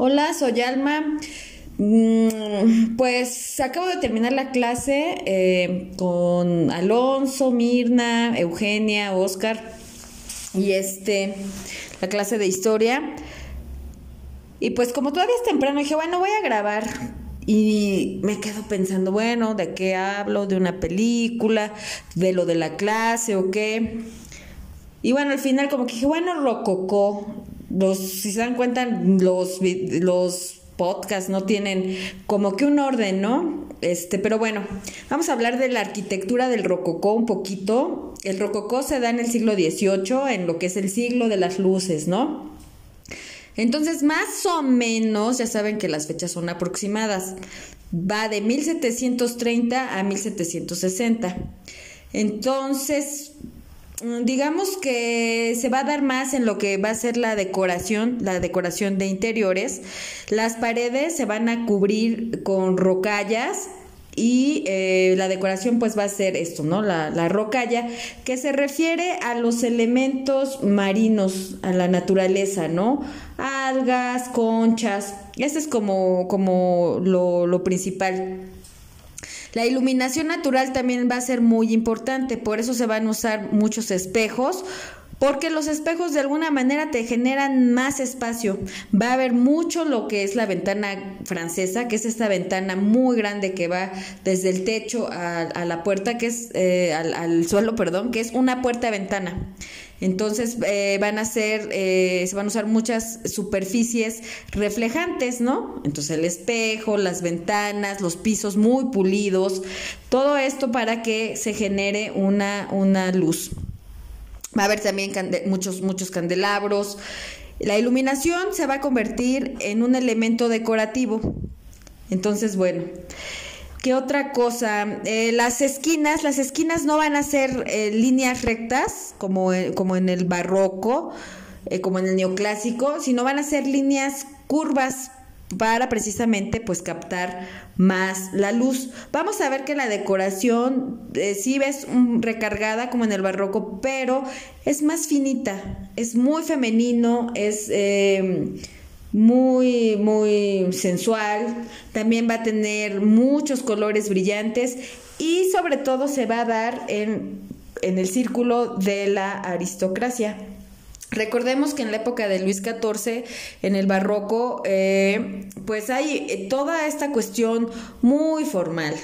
Hola, soy Alma. Mm, pues acabo de terminar la clase eh, con Alonso, Mirna, Eugenia, Oscar y este, la clase de historia. Y pues como todavía es temprano, dije, bueno, voy a grabar. Y me quedo pensando, bueno, ¿de qué hablo? ¿De una película? ¿De lo de la clase o qué? Y bueno, al final como que dije, bueno, rococó. Los, si se dan cuenta, los, los podcasts no tienen como que un orden, ¿no? Este, pero bueno, vamos a hablar de la arquitectura del rococó un poquito. El rococó se da en el siglo XVIII, en lo que es el siglo de las luces, ¿no? Entonces, más o menos, ya saben que las fechas son aproximadas. Va de 1730 a 1760. Entonces, digamos que se va a dar más en lo que va a ser la decoración, la decoración de interiores. Las paredes se van a cubrir con rocallas y eh, la decoración pues va a ser esto, ¿no? La, la, rocalla, que se refiere a los elementos marinos, a la naturaleza, ¿no? Algas, conchas, este es como, como lo, lo principal. La iluminación natural también va a ser muy importante, por eso se van a usar muchos espejos, porque los espejos de alguna manera te generan más espacio. Va a haber mucho lo que es la ventana francesa, que es esta ventana muy grande que va desde el techo a, la puerta, que es eh, al, al, suelo, perdón, que es una puerta-ventana. Entonces eh, van a ser, eh, se van a usar muchas superficies reflejantes, ¿no? Entonces el espejo, las ventanas, los pisos muy pulidos, todo esto para que se genere una, una luz. Va a haber también muchos, muchos candelabros. La iluminación se va a convertir en un elemento decorativo. Entonces, bueno. ¿Qué otra cosa? Eh, las esquinas, las esquinas no van a ser eh, líneas rectas como, eh, como en el barroco, como en el neoclásico, sino van a ser líneas curvas para precisamente pues captar más la luz. Vamos a ver que la decoración sí ves recargada como en el barroco, pero es más finita, es muy femenino, es muy, muy sensual, también va a tener muchos colores brillantes y sobre todo se va a dar en, en el círculo de la aristocracia. Recordemos que en la época de Luis XIV, en el barroco, eh, pues hay eh, toda esta cuestión muy formal,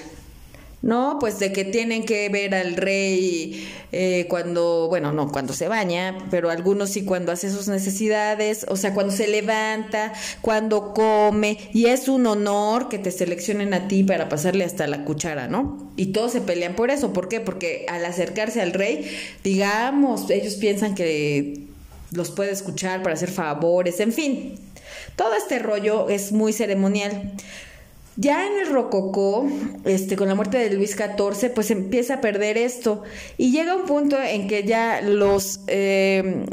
¿no? Pues de que tienen que ver al rey eh, cuando, bueno, no cuando se baña, pero algunos sí cuando hace sus necesidades, o sea, cuando se levanta, cuando come, y es un honor que te seleccionen a ti para pasarle hasta la cuchara, ¿no? Y todos se pelean por eso, ¿por qué? Porque al acercarse al rey, digamos, ellos piensan que los puede escuchar para hacer favores, en fin, todo este rollo es muy ceremonial. Ya en el rococó, este, con la muerte de Luis XIV, pues empieza a perder esto. Y llega un punto en que ya los eh,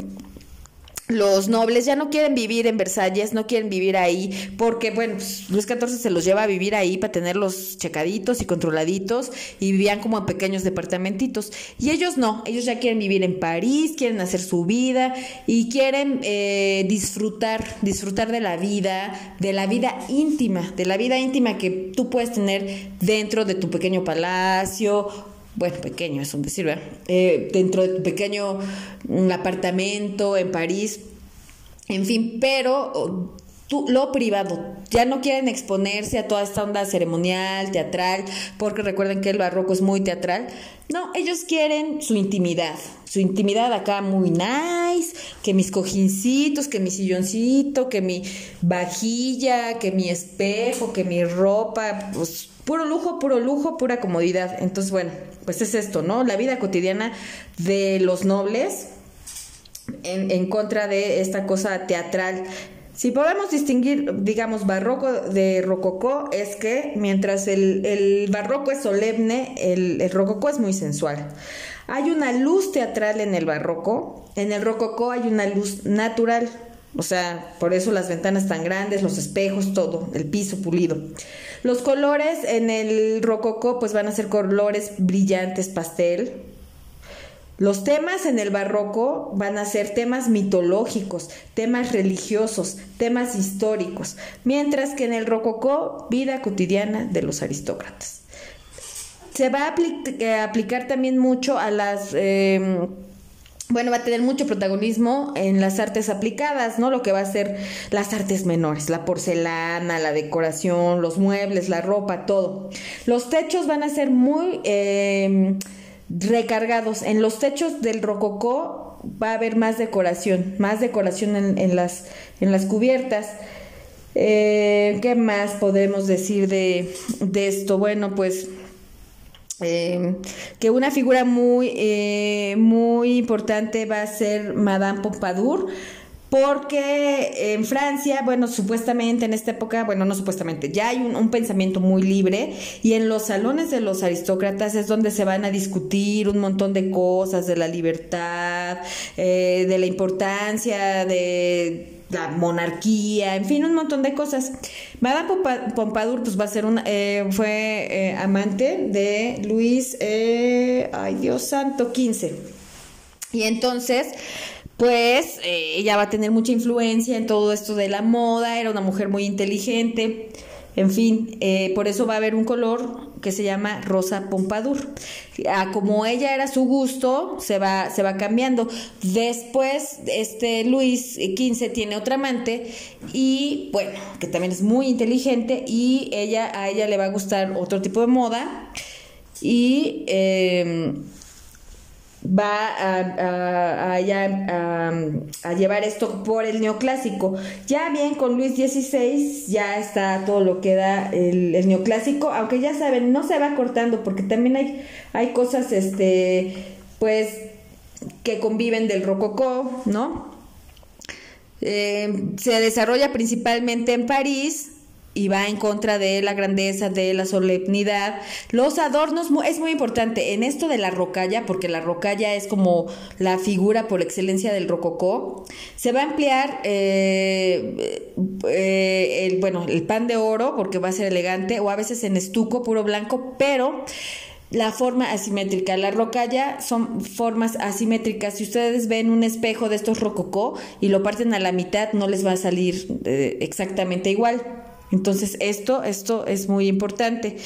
los nobles ya no quieren vivir en Versalles, no quieren vivir ahí, porque, bueno, pues, Luis XIV se los lleva a vivir ahí para tenerlos checaditos y controladitos, y vivían como en pequeños departamentitos. Y ellos no, ellos ya quieren vivir en París, quieren hacer su vida y quieren eh, disfrutar, disfrutar de la vida, de la vida íntima, de la vida íntima que tú puedes tener dentro de tu pequeño palacio bueno, pequeño es un decir, ¿verdad? Eh, dentro de tu pequeño un apartamento en París, en fin, pero lo privado, ya no quieren exponerse a toda esta onda ceremonial, teatral, porque recuerden que el barroco es muy teatral. No, ellos quieren su intimidad, su intimidad acá muy nice, que mis cojincitos, que mi silloncito, que mi vajilla, que mi espejo, que mi ropa, pues puro lujo, puro lujo, pura comodidad. Entonces, bueno, pues es esto, ¿no? La vida cotidiana de los nobles en contra de esta cosa teatral. Si podemos distinguir, digamos, barroco de rococó, es que mientras el, el barroco es solemne, el, el, rococó es muy sensual. Hay una luz teatral en el barroco, en el rococó hay una luz natural, o sea, por eso las ventanas tan grandes, los espejos, todo, el piso pulido. Los colores en el rococó pues van a ser colores brillantes pastel. Los temas en el barroco van a ser temas mitológicos, temas religiosos, temas históricos, mientras que en el rococó, vida cotidiana de los aristócratas. Se va a eh, aplicar también mucho a las... Em, bueno, va a tener mucho protagonismo en las artes aplicadas, ¿no? Lo que va a ser las artes menores, la porcelana, la decoración, los muebles, la ropa, todo. Los techos van a ser muy em, recargados. En los techos del rococó va a haber más decoración, más decoración en, las, en las cubiertas. Eh, ¿Qué más podemos decir de, de esto? Bueno, pues eh, que una figura muy, eh, muy importante va a ser Madame Pompadour, porque en Francia, bueno, supuestamente en esta época, bueno, no supuestamente, ya hay un, pensamiento muy libre y en los salones de los aristócratas es donde se van a discutir un montón de cosas, de la libertad, eh, de la importancia de la monarquía, en fin, un montón de cosas. Madame Pompadour pues va a ser un, eh, fue eh, amante de Luis, ay Dios santo, 15. Y entonces, pues ella va a tener mucha influencia en todo esto de la moda, era una mujer muy inteligente. En fin, eh, por eso va a haber un color que se llama rosa pompadour. Como ella era su gusto, se va, se va cambiando. Después, este Luis XV tiene otra amante y, bueno, que también es muy inteligente y ella, a ella le va a gustar otro tipo de moda. Y... Eh, va a, a, llevar esto por el neoclásico. Ya bien con Luis XVI ya está todo lo que da el, neoclásico, aunque ya saben, no se va cortando porque también hay, hay cosas, este, pues, que conviven del rococó, ¿no? Eh, se desarrolla principalmente en París, y va en contra de la grandeza, de la solemnidad. Los adornos es muy importante en esto de la rocalla, porque la rocalla es como la figura por excelencia del rococó. Se va a emplear eh, eh, el, bueno, el pan de oro, porque va a ser elegante, o a veces en estuco puro blanco, pero la forma asimétrica. La rocalla son formas asimétricas. Si ustedes ven un espejo de estos rococó y lo parten a la mitad, no les va a salir eh, exactamente igual. Entonces, esto, esto es muy importante.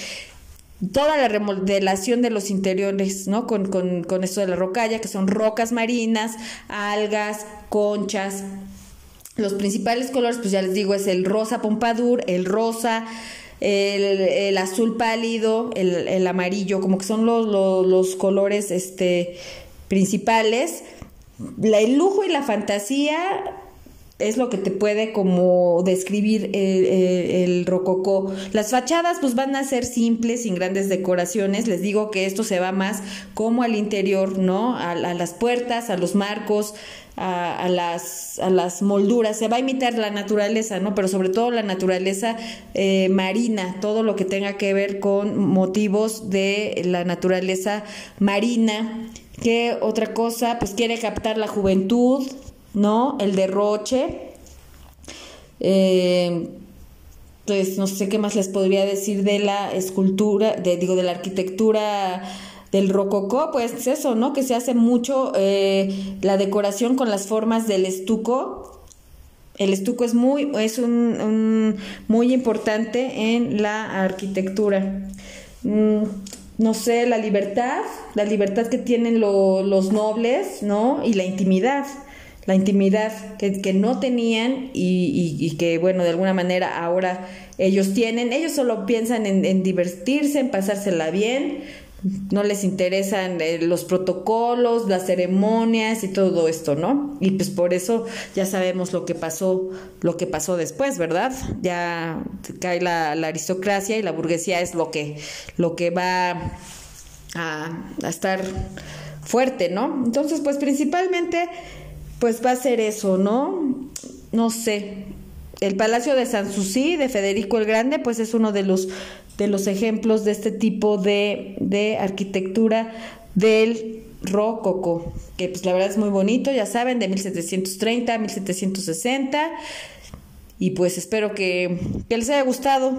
Toda la remodelación de los interiores, ¿no? Con, con, esto de la rocalla, que son rocas marinas, algas, conchas. Los principales colores, pues ya les digo, es el rosa pompadour, el rosa, el, azul pálido, el, amarillo, como que son los, los, colores este, principales. El lujo y la fantasía es lo que te puede como describir el, rococó. Las fachadas pues van a ser simples, sin grandes decoraciones. Les digo que esto se va más como al interior, ¿no? A, las puertas, a los marcos, a, las, a las molduras. Se va a imitar la naturaleza, ¿no? Pero sobre todo la naturaleza eh, marina, todo lo que tenga que ver con motivos de la naturaleza marina. ¿Qué otra cosa? Pues quiere captar la juventud, ¿no? El derroche. Eh, pues no sé qué más les podría decir de la escultura, de, digo, de la arquitectura del rococó, pues eso, ¿no? Que se hace mucho eh, la decoración con las formas del estuco. El estuco es muy, es un, muy importante en la arquitectura. Mm, no sé, la libertad, la libertad que tienen los nobles, ¿no? Y la intimidad la intimidad que, no tenían y, que, bueno, de alguna manera ahora ellos tienen. Ellos solo piensan en, divertirse, en pasársela bien, no les interesan eh, los protocolos, las ceremonias y todo esto, ¿no? Y pues por eso ya sabemos lo que pasó, lo que pasó después, ¿verdad? Ya cae la, aristocracia y la burguesía es lo que, lo que va a, a estar fuerte, ¿no? Entonces, pues principalmente pues va a ser eso, ¿no? No sé. El Palacio de Sanssouci de Federico el Grande, pues es uno de los, de los ejemplos de este tipo de, de arquitectura del Rococo, que pues la verdad es muy bonito, ya saben, de 1730 a 1760. Y pues espero que, que les haya gustado.